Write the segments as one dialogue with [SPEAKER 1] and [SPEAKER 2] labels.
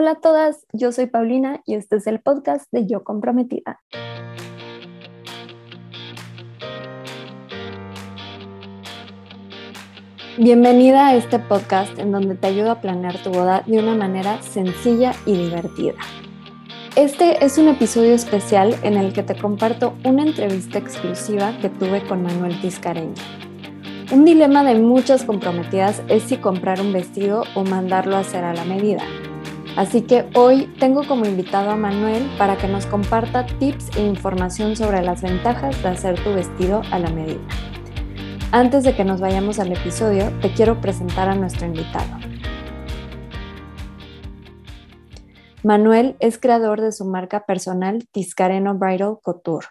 [SPEAKER 1] Hola a todas, yo soy Paulina y este es el podcast de Yo Comprometida. Bienvenida a este podcast en donde te ayudo a planear tu boda de una manera sencilla y divertida. Este es un episodio especial en el que te comparto una entrevista exclusiva que tuve con Manuel Tiscareño. Un dilema de muchas comprometidas es si comprar un vestido o mandarlo a hacer a la medida. Así que hoy tengo como invitado a Manuel para que nos comparta tips e información sobre las ventajas de hacer tu vestido a la medida. Antes de que nos vayamos al episodio, te quiero presentar a nuestro invitado. Manuel es creador de su marca personal Tiscareno Bridal Couture.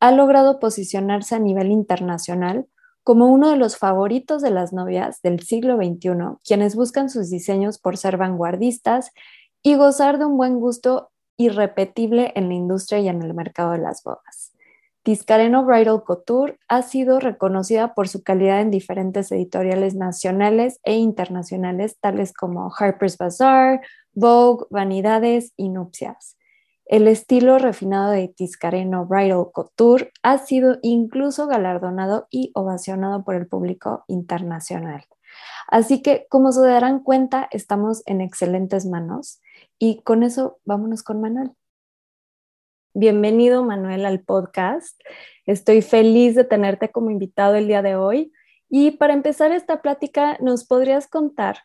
[SPEAKER 1] Ha logrado posicionarse a nivel internacional como uno de los favoritos de las novias del siglo XXI, quienes buscan sus diseños por ser vanguardistas y gozar de un buen gusto irrepetible en la industria y en el mercado de las bodas. Tiscareno Bridal Couture ha sido reconocida por su calidad en diferentes editoriales nacionales e internacionales, tales como Harper's Bazaar, Vogue, Vanidades y Nupcias. El estilo refinado de Tiscareno Bridal Couture ha sido incluso galardonado y ovacionado por el público internacional. Así que, como se darán cuenta, estamos en excelentes manos y con eso vámonos con Manuel. Bienvenido, Manuel, al podcast. Estoy feliz de tenerte como invitado el día de hoy. Y para empezar esta plática, ¿nos podrías contar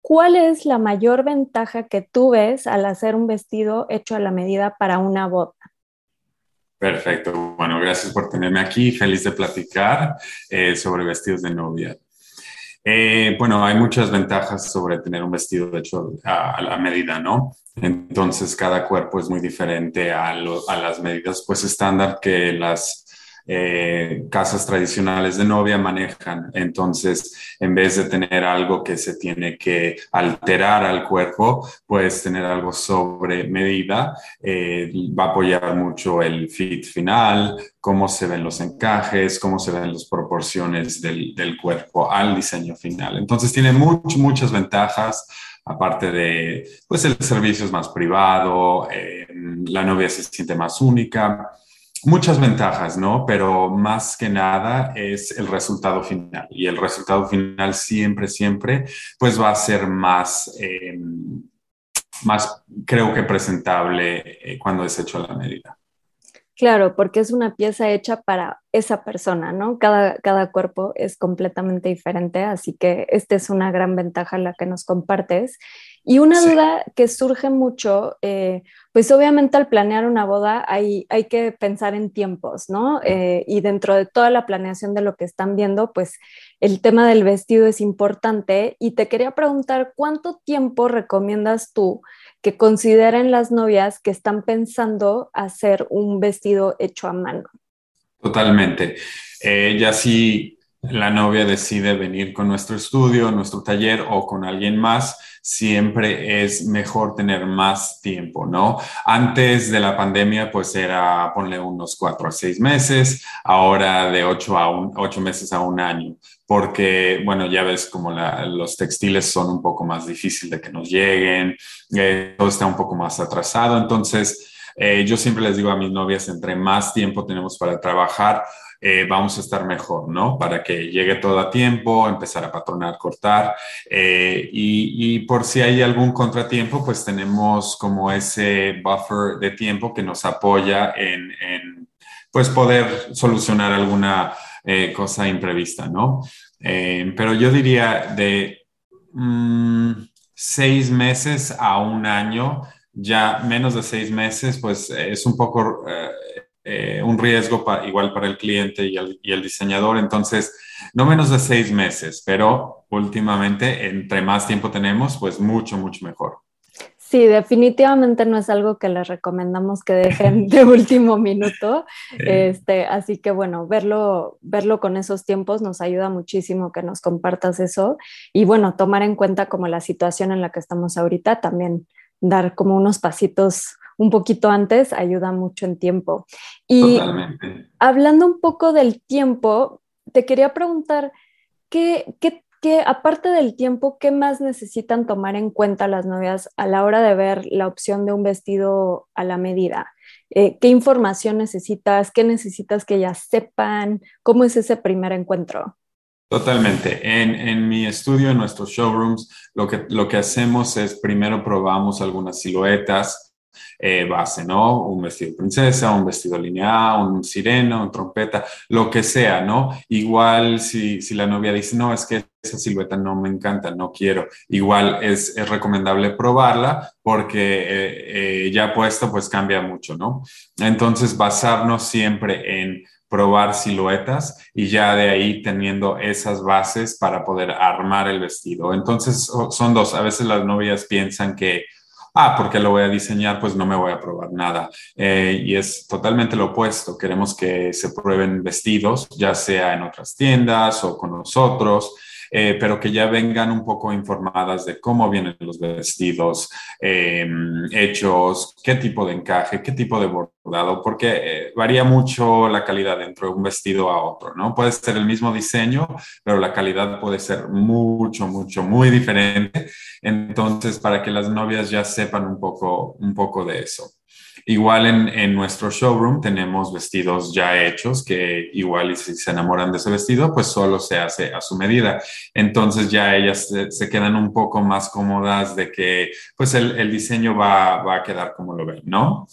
[SPEAKER 1] cuál es la mayor ventaja que tú ves al hacer un vestido hecho a la medida para una boda?
[SPEAKER 2] Perfecto. Bueno, gracias por tenerme aquí. Feliz de platicar eh, sobre vestidos de novia. Eh, bueno, hay muchas ventajas sobre tener un vestido hecho a, la medida, ¿no? Entonces, cada cuerpo es muy diferente a, a las medidas, pues estándar que las eh, casas tradicionales de novia manejan. Entonces, en vez de tener algo que se tiene que alterar al cuerpo, puedes tener algo sobre medida. Eh, va a apoyar mucho el fit final, cómo se ven los encajes, cómo se ven las proporciones del, del cuerpo al diseño final. Entonces, tiene muchas ventajas aparte de, pues el servicio es más privado, eh, la novia se siente más única muchas ventajas, ¿no? Pero más que nada es el resultado final. Y el resultado final siempre, siempre, pues va a ser más, em, más creo que presentable eh, cuando es hecho a la medida.
[SPEAKER 1] Claro, porque es una pieza hecha para esa persona, ¿no? Cada, cada cuerpo es completamente diferente, así que esta es una gran ventaja la que nos compartes. Y una duda que surge mucho, eh, pues obviamente al planear una boda hay, hay que pensar en tiempos, ¿no? Eh, y dentro de toda la planeación de lo que están viendo, pues el tema del vestido es importante. Y te quería preguntar, ¿cuánto tiempo recomiendas tú que consideren las novias que están pensando hacer un vestido hecho a mano?
[SPEAKER 2] Totalmente. Eh, ya si la novia decide venir con nuestro estudio, nuestro taller o con alguien más, siempre es mejor tener más tiempo, ¿no? Antes de la pandemia, pues era ponle unos cuatro a seis meses, ahora de ocho a un, ocho meses a un año, porque, bueno, ya ves como los textiles son un poco más difíciles de que nos lleguen, eh, todo está un poco más atrasado, entonces eh, yo siempre les digo a mis novias, entre más tiempo tenemos para trabajar, eh, vamos a estar mejor, ¿no? Para que llegue todo a tiempo, empezar a patronar, cortar. Eh, y, por si hay algún contratiempo, pues tenemos como ese buffer de tiempo que nos apoya en, pues poder solucionar alguna eh, cosa imprevista, ¿no? pero yo diría de mm, seis meses a un año, ya menos de seis meses, pues es un poco eh, un riesgo igual para el cliente y el, diseñador. Entonces, no menos de seis meses, pero últimamente, entre más tiempo tenemos, pues mucho, mucho mejor.
[SPEAKER 1] Sí, definitivamente no es algo que les recomendamos que dejen de último minuto. Este, así que bueno, verlo, verlo con esos tiempos nos ayuda muchísimo que nos compartas eso y bueno, tomar en cuenta como la situación en la que estamos ahorita, también dar como unos pasitos un poquito antes ayuda mucho en tiempo. Y hablando un poco del tiempo, te quería preguntar, ¿qué, ¿qué, aparte del tiempo, qué más necesitan tomar en cuenta las novias a la hora de ver la opción de un vestido a la medida? Eh, ¿Qué información necesitas? ¿Qué necesitas que ellas sepan? ¿Cómo es ese primer encuentro?
[SPEAKER 2] Totalmente. En, en, mi estudio, en nuestros showrooms, lo que, lo que hacemos es primero probamos algunas siluetas eh, base, ¿no? Un vestido princesa, un vestido lineal, un sireno, un trompeta, lo que sea, ¿no? Igual si, si la novia dice, no, es que esa silueta no me encanta, no quiero, igual es, es recomendable probarla porque eh, eh, ya puesto pues cambia mucho, ¿no? Entonces basarnos siempre en probar siluetas y ya de ahí teniendo esas bases para poder armar el vestido. Entonces son dos, a veces las novias piensan que ah, porque lo voy a diseñar, pues no me voy a probar nada. Eh, y es totalmente lo opuesto. Queremos que se prueben vestidos, ya sea en otras tiendas o con nosotros. Eh, pero que ya vengan un poco informadas de cómo vienen los vestidos em, hechos, qué tipo de encaje, qué tipo de bordado, porque eh, varía mucho la calidad dentro de un vestido a otro, ¿no? Puede ser el mismo diseño, pero la calidad puede ser mucho, mucho, muy diferente. Entonces, para que las novias ya sepan un poco, un poco de eso. Igual en, nuestro showroom tenemos vestidos ya hechos que igual si se enamoran de ese vestido, pues solo se hace a su medida. Entonces ya ellas se, quedan un poco más cómodas de que pues el, diseño va, va, a quedar como lo ven, ¿no?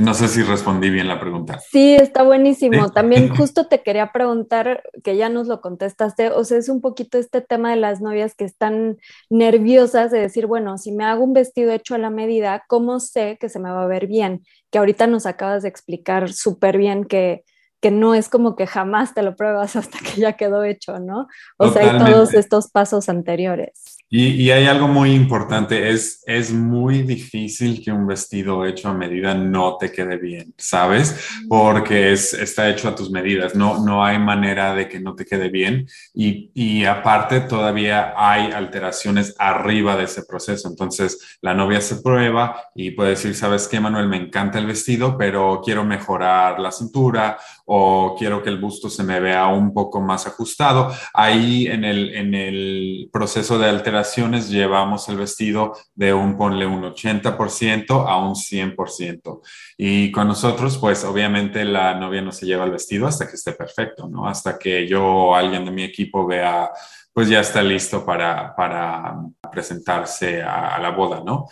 [SPEAKER 2] No sé si respondí bien la pregunta.
[SPEAKER 1] Sí, está buenísimo. También justo te quería preguntar, que ya nos lo contestaste, o sea, es un poquito este tema de las novias que están nerviosas de decir, bueno, si me hago un vestido hecho a la medida, ¿cómo sé que se me va a ver bien? Que ahorita nos acabas de explicar súper bien que, que no es como que jamás te lo pruebas hasta que ya quedó hecho, ¿no? O sea, hay todos estos pasos anteriores.
[SPEAKER 2] Y, hay algo muy importante, es, es muy difícil que un vestido hecho a medida no te quede bien, ¿sabes? Porque es, está hecho a tus medidas, no, no hay manera de que no te quede bien y, y aparte todavía hay alteraciones arriba de ese proceso. Entonces la novia se prueba y puede decir, ¿sabes qué, Manuel? Me encanta el vestido, pero quiero mejorar la cintura o quiero que el busto se me vea un poco más ajustado. Ahí en el, en el proceso de alteraciones llevamos el vestido de un, ponle un 80% a un 100%. Y con nosotros, pues obviamente la novia no se lleva el vestido hasta que esté perfecto, ¿no? Hasta que yo o alguien de mi equipo vea, pues ya está listo para, para presentarse a la boda, ¿no?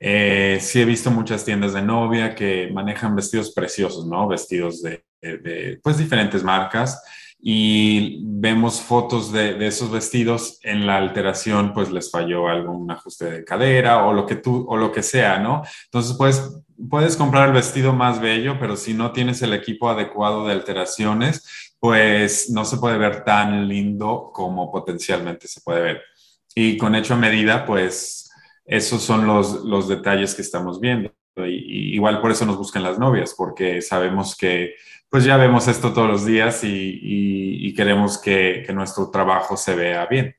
[SPEAKER 2] Eh, sí he visto muchas tiendas de novia que manejan vestidos preciosos, ¿no? Vestidos de, pues diferentes marcas y vemos fotos de, esos vestidos en la alteración, pues les falló algún ajuste de cadera o lo que tú o lo que sea, ¿no? Entonces, pues puedes comprar el vestido más bello, pero si no tienes el equipo adecuado de alteraciones, pues no se puede ver tan lindo como potencialmente se puede ver. Y con hecho a medida, pues esos son los, los detalles que estamos viendo. Y, igual por eso nos buscan las novias, porque sabemos que pues ya vemos esto todos los días y, y, queremos que, que, nuestro trabajo se vea bien.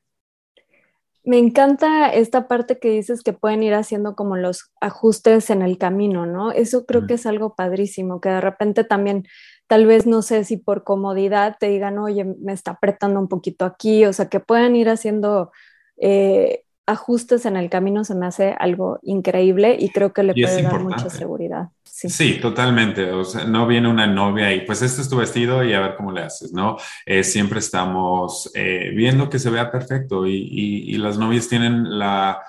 [SPEAKER 1] Me encanta esta parte que dices que pueden ir haciendo como los ajustes en el camino, ¿no? Eso creo que es algo padrísimo, que de repente también, tal vez no sé si por comodidad te digan, oye, me está apretando un poquito aquí, o sea, que puedan ir haciendo eh, ajustes en el camino se me hace algo increíble y creo que le puede dar mucha seguridad.
[SPEAKER 2] Sí. totalmente. O sea, no viene una novia y pues este es tu vestido y a ver cómo le haces, ¿no? Eh, siempre estamos eh, viendo que se vea perfecto y, las novias tienen la,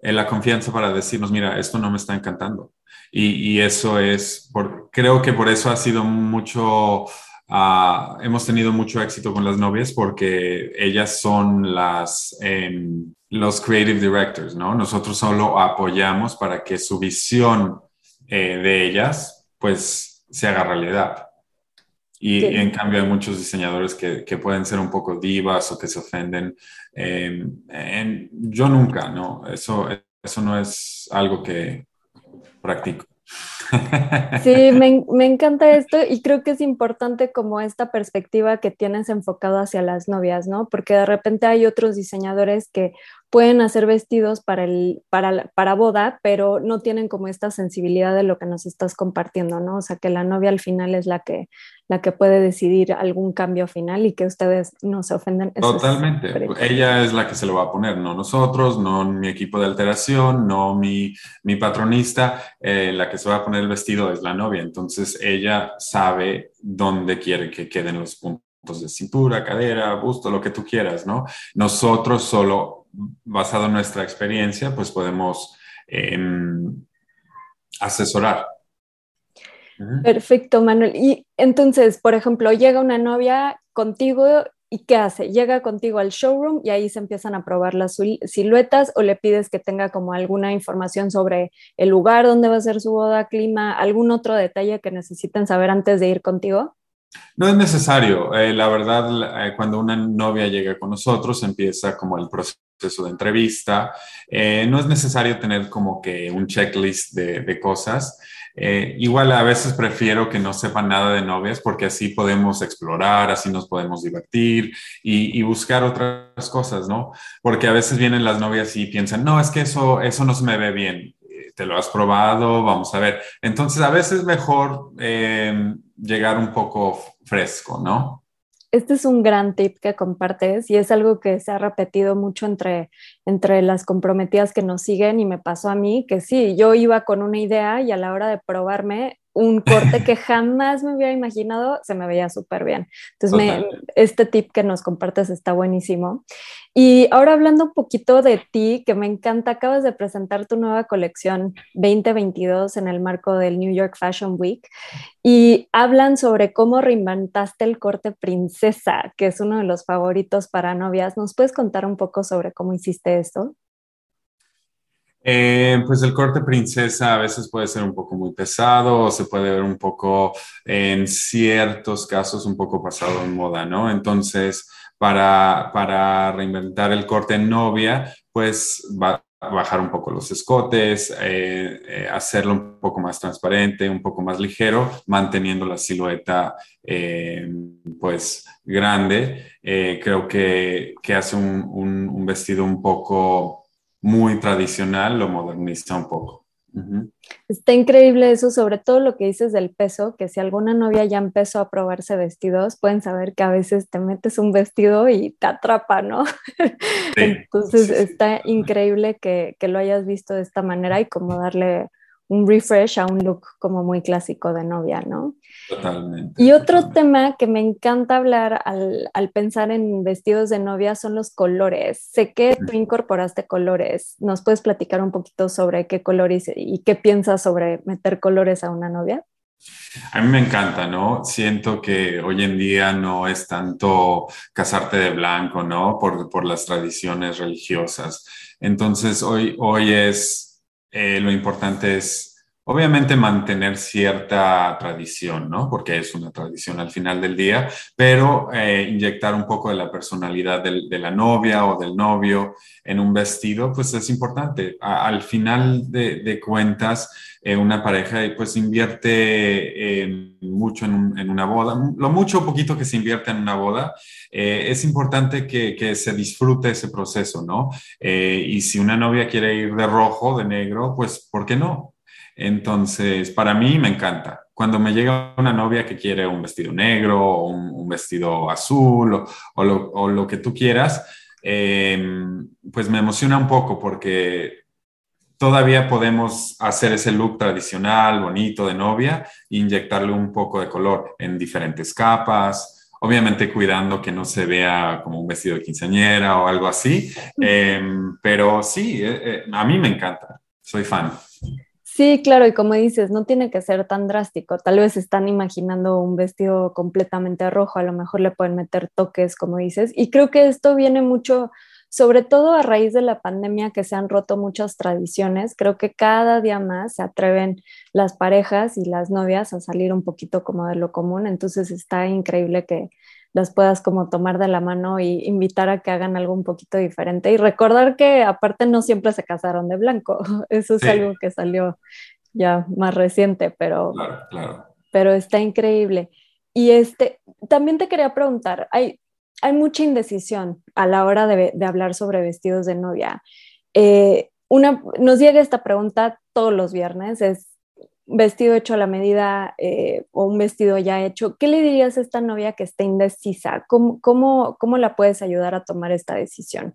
[SPEAKER 2] eh, la confianza para decirnos, mira, esto no me está encantando. Y, eso es, por, creo que por eso ha sido mucho... Ah, hemos tenido mucho éxito con las novias porque ellas son las, em, los creative directors, ¿no? Nosotros solo apoyamos para que su visión eh, de ellas, pues, se haga realidad. Y, en cambio hay muchos diseñadores que, que, pueden ser un poco divas o que se ofenden. Em, yo nunca, ¿no? Eso, eso no es algo que practico.
[SPEAKER 1] Sí, me, me, encanta esto y creo que es importante como esta perspectiva que tienes enfocado hacia las novias, ¿no? Porque de repente hay otros diseñadores que pueden hacer vestidos para, el, para, para boda, pero no tienen como esta sensibilidad de lo que nos estás compartiendo, ¿no? O sea, que la novia al final es la que, la que puede decidir algún cambio final y que ustedes no se ofenden.
[SPEAKER 2] Totalmente. Ella es la que se lo va a poner, no nosotros, no mi equipo de alteración, no mi, mi patronista. Eh, la que se va a poner el vestido es la novia. Entonces ella sabe dónde quiere que queden los puntos de cintura, cadera, busto, lo que tú quieras, ¿no? Nosotros solo, basado en nuestra experiencia, pues podemos em, asesorar
[SPEAKER 1] Perfecto, Manuel. Y entonces, por ejemplo, llega una novia contigo y ¿qué hace? Llega contigo al showroom y ahí se empiezan a probar las siluetas o le pides que tenga como alguna información sobre el lugar donde va a ser su boda, clima, algún otro detalle que necesiten saber antes de ir contigo.
[SPEAKER 2] No es necesario. Eh, la verdad, eh, cuando una novia llega con nosotros, empieza como el proceso de entrevista. Eh, no es necesario tener como que un checklist de, de cosas. Eh, igual a veces prefiero que no sepan nada de novias porque así podemos explorar, así nos podemos divertir y, buscar otras cosas, ¿no? Porque a veces vienen las novias y piensan, no, es que eso, eso no se me ve bien. Eh, te lo has probado, vamos a ver. Entonces a veces mejor eh, llegar un poco fresco, ¿no?
[SPEAKER 1] Este es un gran tip que compartes y es algo que se ha repetido mucho entre, entre las comprometidas que nos siguen y me pasó a mí, que sí, yo iba con una idea y a la hora de probarme un corte que jamás me hubiera imaginado, se me veía súper bien. Entonces, este tip que nos compartes está buenísimo. Y ahora hablando un poquito de ti, que me encanta, acabas de presentar tu nueva colección 2022 en el marco del New York Fashion Week y hablan sobre cómo reinventaste el corte princesa, que es uno de los favoritos para novias. ¿Nos puedes contar un poco sobre cómo hiciste esto?
[SPEAKER 2] Eh, pues el corte princesa a veces puede ser un poco muy pesado o se puede ver un poco, en ciertos casos, un poco pasado en moda, ¿no? Entonces, para, para reinventar el corte novia, pues va bajar un poco los escotes, eh, eh, hacerlo un poco más transparente, un poco más ligero, manteniendo la silueta pues grande. creo que, que hace un, un vestido un poco muy tradicional lo moderniza un poco.
[SPEAKER 1] Está increíble eso, sobre todo lo que dices del peso, que si alguna novia ya empezó a probarse vestidos, pueden saber que a veces te metes un vestido y te atrapa, ¿no? Entonces está increíble que, que, lo hayas visto de esta manera y como darle un refresh a un look como muy clásico de novia, ¿no?
[SPEAKER 2] Totalmente.
[SPEAKER 1] Y otro tema que me encanta hablar al, al, pensar en vestidos de novia son los colores. Sé que tú incorporaste colores. ¿Nos puedes platicar un poquito sobre qué colores y qué piensas sobre meter colores a una novia?
[SPEAKER 2] A mí me encanta, ¿no? Siento que hoy en día no es tanto casarte de blanco, ¿no? Por, por las tradiciones religiosas. Entonces, hoy, hoy es eh, lo importante es Obviamente mantener cierta tradición, ¿no? Porque es una tradición al final del día, pero eh, inyectar un poco de la personalidad de la novia o del novio en un vestido, pues es importante. al final de, cuentas, eh, una pareja pues invierte mucho en, una boda, lo mucho o poquito que se invierte en una boda, eh, es importante que, se disfrute ese proceso, ¿no? y si una novia quiere ir de rojo, de negro, pues ¿por qué no? Entonces, para mí me encanta. Cuando me llega una novia que quiere un vestido negro o un, vestido azul o, lo, que tú quieras, em, pues me emociona un poco porque todavía podemos hacer ese look tradicional, bonito de novia e inyectarle un poco de color en diferentes capas, obviamente cuidando que no se vea como un vestido de quinceañera o algo así, em, pero sí, eh, eh, a mí me encanta, soy fan.
[SPEAKER 1] Sí, claro, y como dices, no tiene que ser tan drástico. Tal vez están imaginando un vestido completamente rojo, a lo mejor le pueden meter toques, como dices. Y creo que esto viene mucho, sobre todo a raíz de la pandemia, que se han roto muchas tradiciones. Creo que cada día más se atreven las parejas y las novias a salir un poquito como de lo común. Entonces está increíble que las puedas como tomar de la mano y invitar a que hagan algo un poquito diferente y recordar que aparte no siempre se casaron de blanco, eso es algo que salió ya más reciente, pero, pero está increíble. Y este, también te quería preguntar, hay, hay mucha indecisión a la hora de, de hablar sobre vestidos de novia. Eh, una, nos llega esta pregunta todos los viernes, es vestido hecho a la medida eh, o un vestido ya hecho, ¿qué le dirías a esta novia que está indecisa? ¿Cómo, cómo, cómo la puedes ayudar a tomar esta decisión?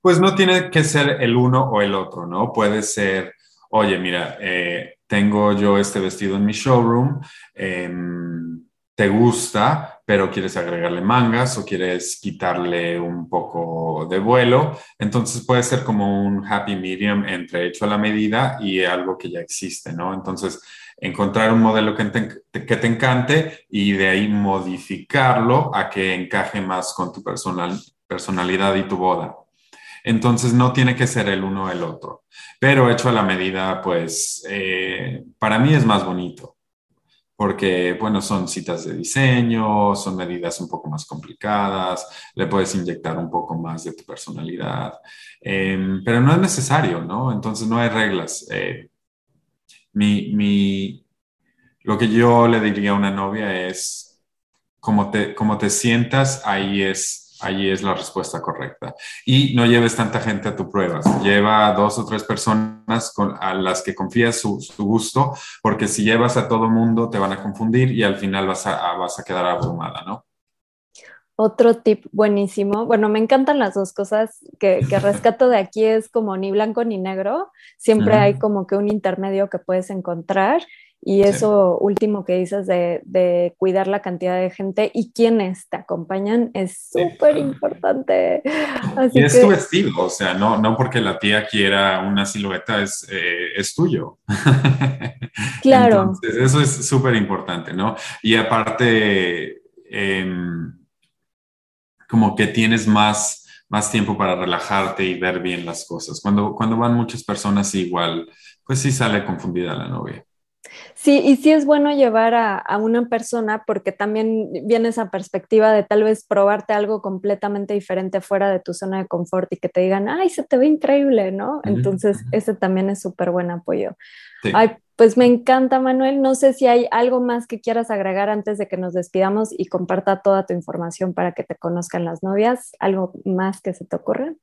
[SPEAKER 2] Pues no tiene que ser el uno o el otro, ¿no? Puede ser, oye, mira, eh, tengo yo este vestido en mi showroom, em, te gusta, pero quieres agregarle mangas o quieres quitarle un poco de vuelo. Entonces puede ser como un happy medium entre hecho a la medida y algo que ya existe, ¿no? Entonces, encontrar un modelo que te, que te encante y de ahí modificarlo a que encaje más con tu personal, personalidad y tu boda. Entonces no tiene que ser el uno o el otro, pero hecho a la medida, pues eh, para mí es más bonito, porque bueno, son citas de diseño, son medidas un poco más complicadas, le puedes inyectar un poco más de tu personalidad, em, pero no es necesario, ¿no? Entonces no hay reglas. Eh, mi, lo que yo le diría a una novia es, como te, como te sientas, ahí es Allí es la respuesta correcta. Y no lleves tanta gente a tu prueba. Lleva dos o tres personas a las que confías su, gusto, porque si llevas a todo mundo te van a confundir y al final vas a, vas a quedar abrumada, ¿no?
[SPEAKER 1] Otro tip buenísimo. Bueno, me encantan las dos cosas que, que rescato de aquí es como ni blanco ni negro. Siempre hay como que un intermedio que puedes encontrar y eso último que dices de, cuidar la cantidad de gente y quienes te acompañan es súper importante.
[SPEAKER 2] y es tu vestido, o sea, no, no porque la tía quiera una silueta, es, eh, es tuyo.
[SPEAKER 1] Claro.
[SPEAKER 2] Entonces, eso es súper importante, ¿no? Y aparte, em, como que tienes más, más tiempo para relajarte y ver bien las cosas. Cuando, cuando van muchas personas igual, pues sí sale confundida la novia.
[SPEAKER 1] Sí, y sí es bueno llevar a, una persona porque también viene esa perspectiva de tal vez probarte algo completamente diferente fuera de tu zona de confort y que te digan, ay, se te ve increíble, ¿no? Entonces, ese también es súper buen apoyo. Ay, pues me encanta, Manuel. No sé si hay algo más que quieras agregar antes de que nos despidamos y comparta toda tu información para que te conozcan las novias. ¿Algo más que se te ocurra?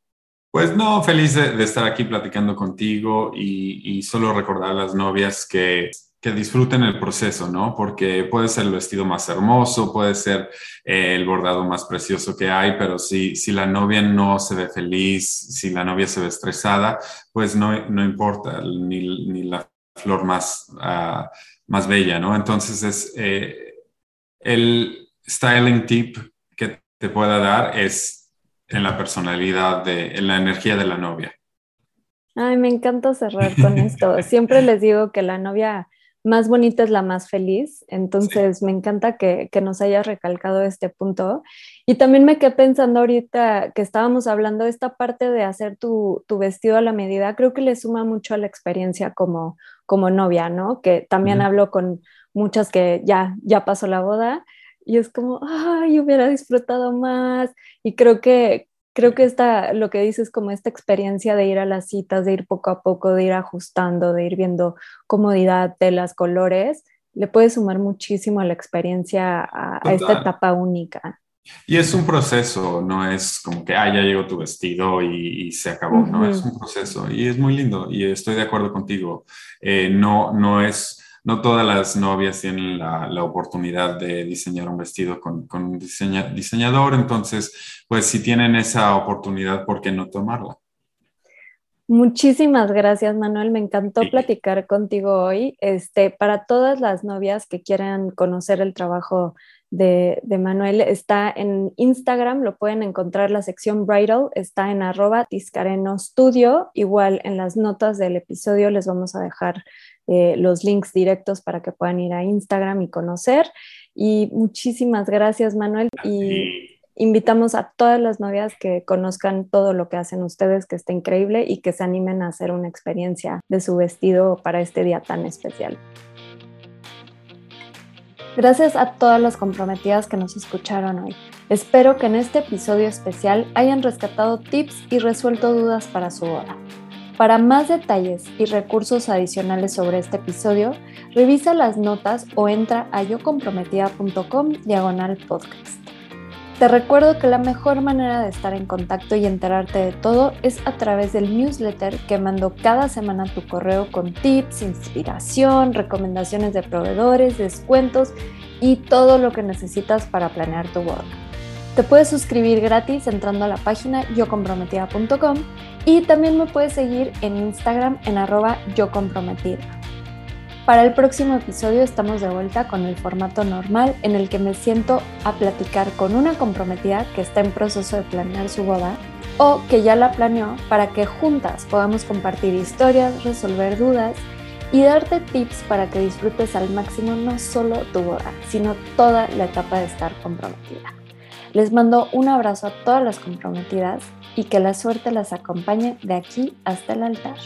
[SPEAKER 2] Pues no, feliz de, estar aquí platicando contigo y, y, solo recordar a las novias que que disfruten el proceso, ¿no? Porque puede ser el vestido más hermoso, puede ser eh, el bordado más precioso que hay, pero si, si la novia no se ve feliz, si la novia se ve estresada, pues no, no importa, ni, ni, la flor más, uh, más bella, ¿no? Entonces es eh, el styling tip que te pueda dar es en la personalidad, de, en la energía de la novia.
[SPEAKER 1] Ay, me encanta cerrar con esto. Siempre les digo que la novia más bonita es la más feliz. Entonces, me encanta que, nos hayas recalcado este punto. Y también me quedé pensando ahorita que estábamos hablando de esta parte de hacer tu, vestido a la medida, creo que le suma mucho a la experiencia como, como novia, ¿no? Que también hablo con muchas que ya, ya pasó la boda y es como, ay, hubiera disfrutado más. Y creo que, creo que esta, lo que dices como esta experiencia de ir a las citas, de ir poco a poco, de ir ajustando, de ir viendo comodidad, de las colores, le puede sumar muchísimo a la experiencia, a, esta etapa única.
[SPEAKER 2] Y es un proceso, no es como que, ah, ya llegó tu vestido y, se acabó, no, es un proceso y es muy lindo y estoy de acuerdo contigo. Eh, no, no es no todas las novias tienen la, oportunidad de diseñar un vestido con, un diseñador, entonces, pues si tienen esa oportunidad, ¿por qué no tomarla?
[SPEAKER 1] Muchísimas gracias, Manuel. Me encantó platicar contigo hoy. Este, para todas las novias que quieran conocer el trabajo de, de, Manuel, está en Instagram, lo pueden encontrar la sección Bridal, está en arroba Tiscareno Studio. Igual en las notas del episodio les vamos a dejar eh, los links directos para que puedan ir a Instagram y conocer. Y muchísimas gracias, Manuel. Y invitamos a todas las novias que conozcan todo lo que hacen ustedes, que está increíble y que se animen a hacer una experiencia de su vestido para este día tan especial. Gracias a todas las comprometidas que nos escucharon hoy. Espero que en este episodio especial hayan rescatado tips y resuelto dudas para su boda. Para más detalles y recursos adicionales sobre este episodio, revisa las notas o entra a yocomprometida.com diagonal podcast. Te recuerdo que la mejor manera de estar en contacto y enterarte de todo es a través del newsletter que mando cada semana a tu correo con tips, inspiración, recomendaciones de proveedores, descuentos y todo lo que necesitas para planear tu boda. Te puedes suscribir gratis entrando a la página yocomprometida.com y también me puedes seguir en Instagram en arroba yocomprometida. Para el próximo episodio estamos de vuelta con el formato normal en el que me siento a platicar con una comprometida que está en proceso de planear su boda o que ya la planeó para que juntas podamos compartir historias, resolver dudas y darte tips para que disfrutes al máximo no solo tu boda, sino toda la etapa de estar comprometida. Les mando un abrazo a todas las comprometidas y que la suerte las acompañe de aquí hasta el altar.